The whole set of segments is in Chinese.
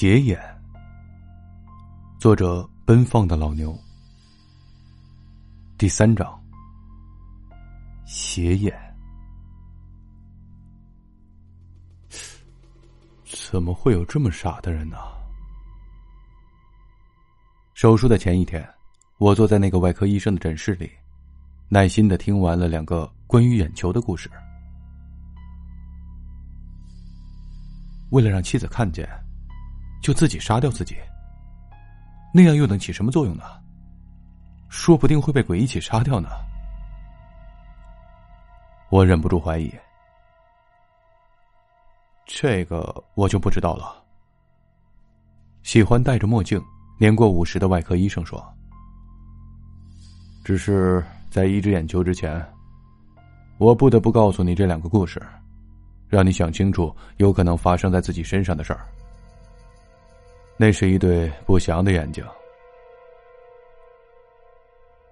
斜眼。作者：奔放的老牛。第三章。斜眼。怎么会有这么傻的人呢？手术的前一天，我坐在那个外科医生的诊室里，耐心的听完了两个关于眼球的故事。为了让妻子看见，就自己杀掉自己，那样又能起什么作用呢？说不定会被鬼一起杀掉呢。我忍不住怀疑，这个我就不知道了。喜欢戴着墨镜、年过五十的外科医生说：“只是在移植眼球之前，我不得不告诉你这两个故事。”让你想清楚有可能发生在自己身上的事儿。那是一对不祥的眼睛，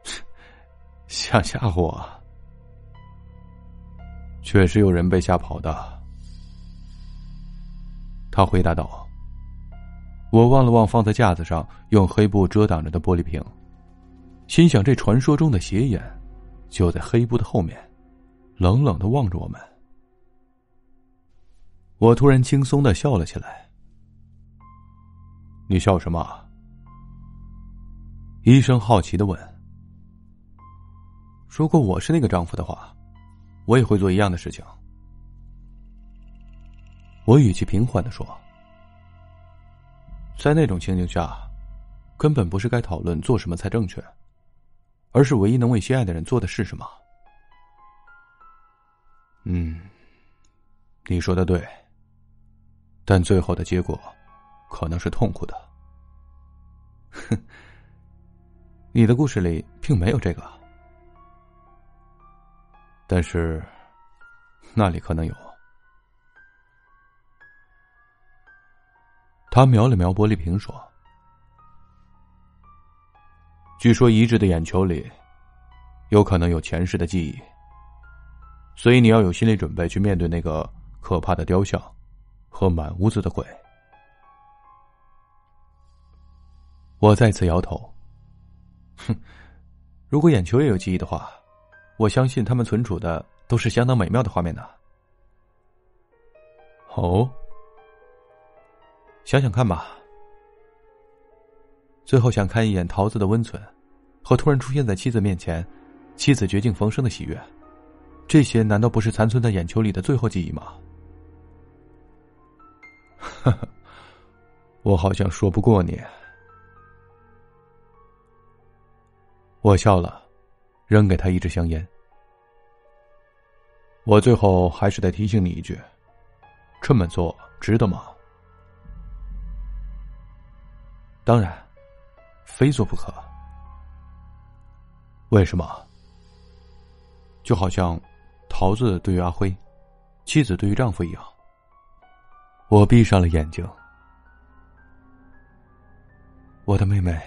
想吓唬我？确实有人被吓跑的。他回答道。我望了望放在架子上用黑布遮挡着的玻璃瓶，心想：这传说中的邪眼，就在黑布的后面，冷冷的望着我们。我突然轻松的笑了起来。你笑什么？医生好奇的问。如果我是那个丈夫的话，我也会做一样的事情。我语气平缓的说。在那种情景下，根本不是该讨论做什么才正确，而是唯一能为心爱的人做的是什么。嗯，你说的对。但最后的结果，可能是痛苦的。哼，你的故事里并没有这个，但是那里可能有。他瞄了瞄玻璃瓶，说：“据说移植的眼球里，有可能有前世的记忆，所以你要有心理准备去面对那个可怕的雕像。”和满屋子的鬼，我再次摇头。哼，如果眼球也有记忆的话，我相信他们存储的都是相当美妙的画面呢。哦，想想看吧。最后想看一眼桃子的温存，和突然出现在妻子面前，妻子绝境逢生的喜悦，这些难道不是残存在眼球里的最后记忆吗？哈哈，我好像说不过你。我笑了，扔给他一支香烟。我最后还是得提醒你一句：这么做值得吗？当然，非做不可。为什么？就好像桃子对于阿辉，妻子对于丈夫一样。我闭上了眼睛。我的妹妹，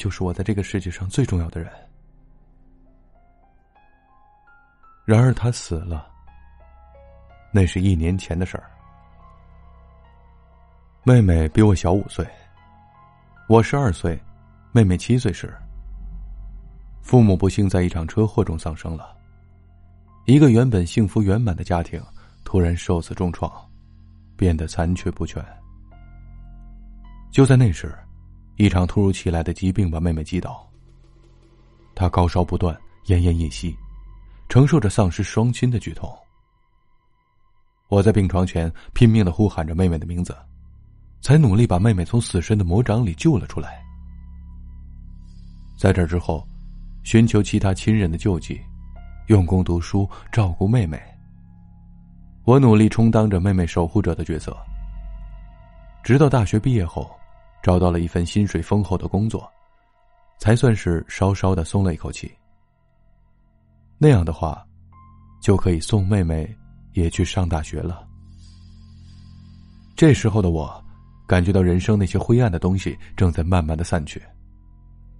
就是我在这个世界上最重要的人。然而她死了，那是一年前的事儿。妹妹比我小五岁，我十二岁，妹妹七岁时，父母不幸在一场车祸中丧生了，一个原本幸福圆满的家庭。突然受此重创，变得残缺不全。就在那时，一场突如其来的疾病把妹妹击倒。她高烧不断，奄奄一息，承受着丧失双亲的剧痛。我在病床前拼命的呼喊着妹妹的名字，才努力把妹妹从死神的魔掌里救了出来。在这之后，寻求其他亲人的救济，用功读书，照顾妹妹。我努力充当着妹妹守护者的角色，直到大学毕业后，找到了一份薪水丰厚的工作，才算是稍稍的松了一口气。那样的话，就可以送妹妹也去上大学了。这时候的我，感觉到人生那些灰暗的东西正在慢慢的散去，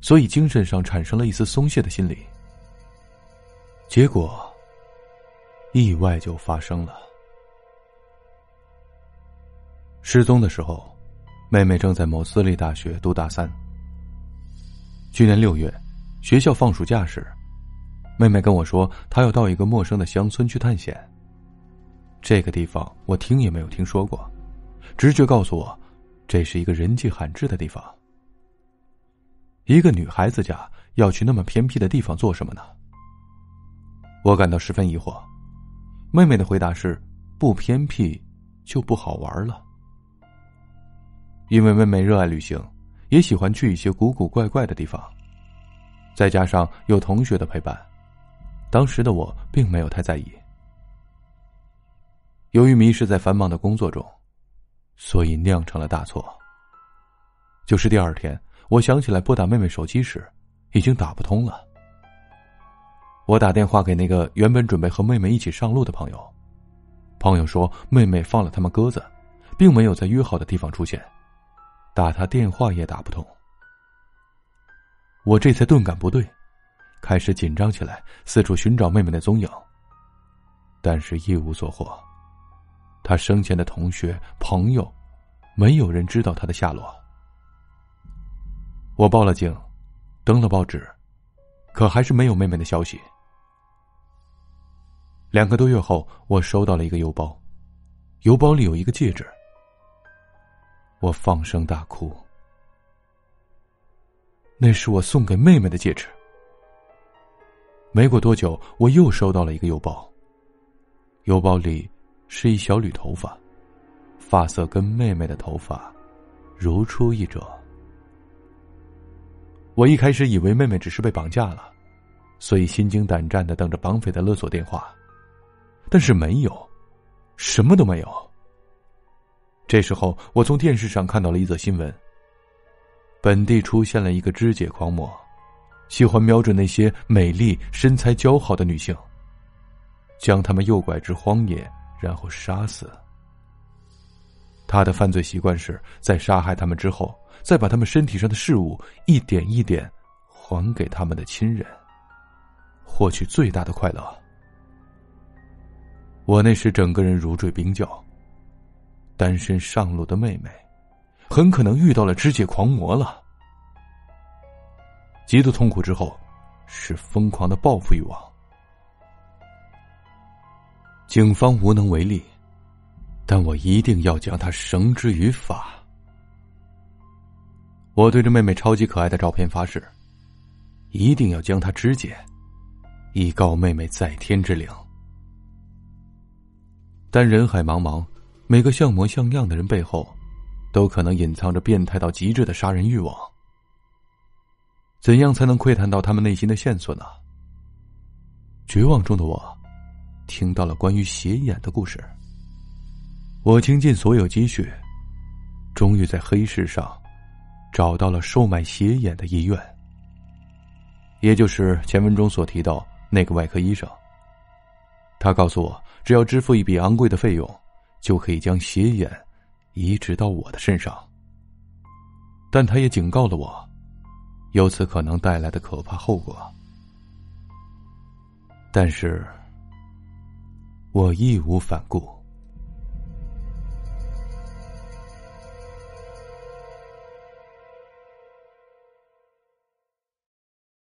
所以精神上产生了一丝松懈的心理。结果，意外就发生了。失踪的时候，妹妹正在某私立大学读大三。去年六月，学校放暑假时，妹妹跟我说，她要到一个陌生的乡村去探险。这个地方我听也没有听说过，直觉告诉我，这是一个人迹罕至的地方。一个女孩子家要去那么偏僻的地方做什么呢？我感到十分疑惑。妹妹的回答是：不偏僻，就不好玩了。因为妹妹热爱旅行。也喜欢去一些古古怪怪的地方，再加上有同学的陪伴，当时的我并没有太在意。由于迷失在繁忙的工作中，所以酿成了大错。就是第二天，我想起来拨打妹妹手机时，已经打不通了。我打电话给那个原本准备和妹妹一起上路的朋友，朋友说妹妹放了他们鸽子，并没有在约好的地方出现。打他电话也打不通，我这才顿感不对，开始紧张起来，四处寻找妹妹的踪影。但是一无所获，他生前的同学、朋友，没有人知道他的下落。我报了警，登了报纸，可还是没有妹妹的消息。两个多月后，我收到了一个邮包，邮包里有一个戒指。我放声大哭，那是我送给妹妹的戒指。没过多久，我又收到了一个邮包，邮包里是一小缕头发，发色跟妹妹的头发如出一辙。我一开始以为妹妹只是被绑架了，所以心惊胆战的等着绑匪的勒索电话，但是没有，什么都没有。这时候，我从电视上看到了一则新闻。本地出现了一个肢解狂魔，喜欢瞄准那些美丽、身材姣好的女性，将她们诱拐至荒野，然后杀死。他的犯罪习惯是在杀害他们之后，再把他们身体上的事物一点一点还给他们的亲人，获取最大的快乐。我那时整个人如坠冰窖。单身上路的妹妹，很可能遇到了肢解狂魔了。极度痛苦之后，是疯狂的报复欲望。警方无能为力，但我一定要将他绳之于法。我对着妹妹超级可爱的照片发誓，一定要将她肢解，以告妹妹在天之灵。但人海茫茫。每个像模像样的人背后，都可能隐藏着变态到极致的杀人欲望。怎样才能窥探到他们内心的线索呢？绝望中的我，听到了关于邪眼的故事。我倾尽所有积蓄，终于在黑市上找到了售卖邪眼的医院，也就是前文中所提到那个外科医生。他告诉我，只要支付一笔昂贵的费用。就可以将邪眼移植到我的身上，但他也警告了我，由此可能带来的可怕后果。但是，我义无反顾。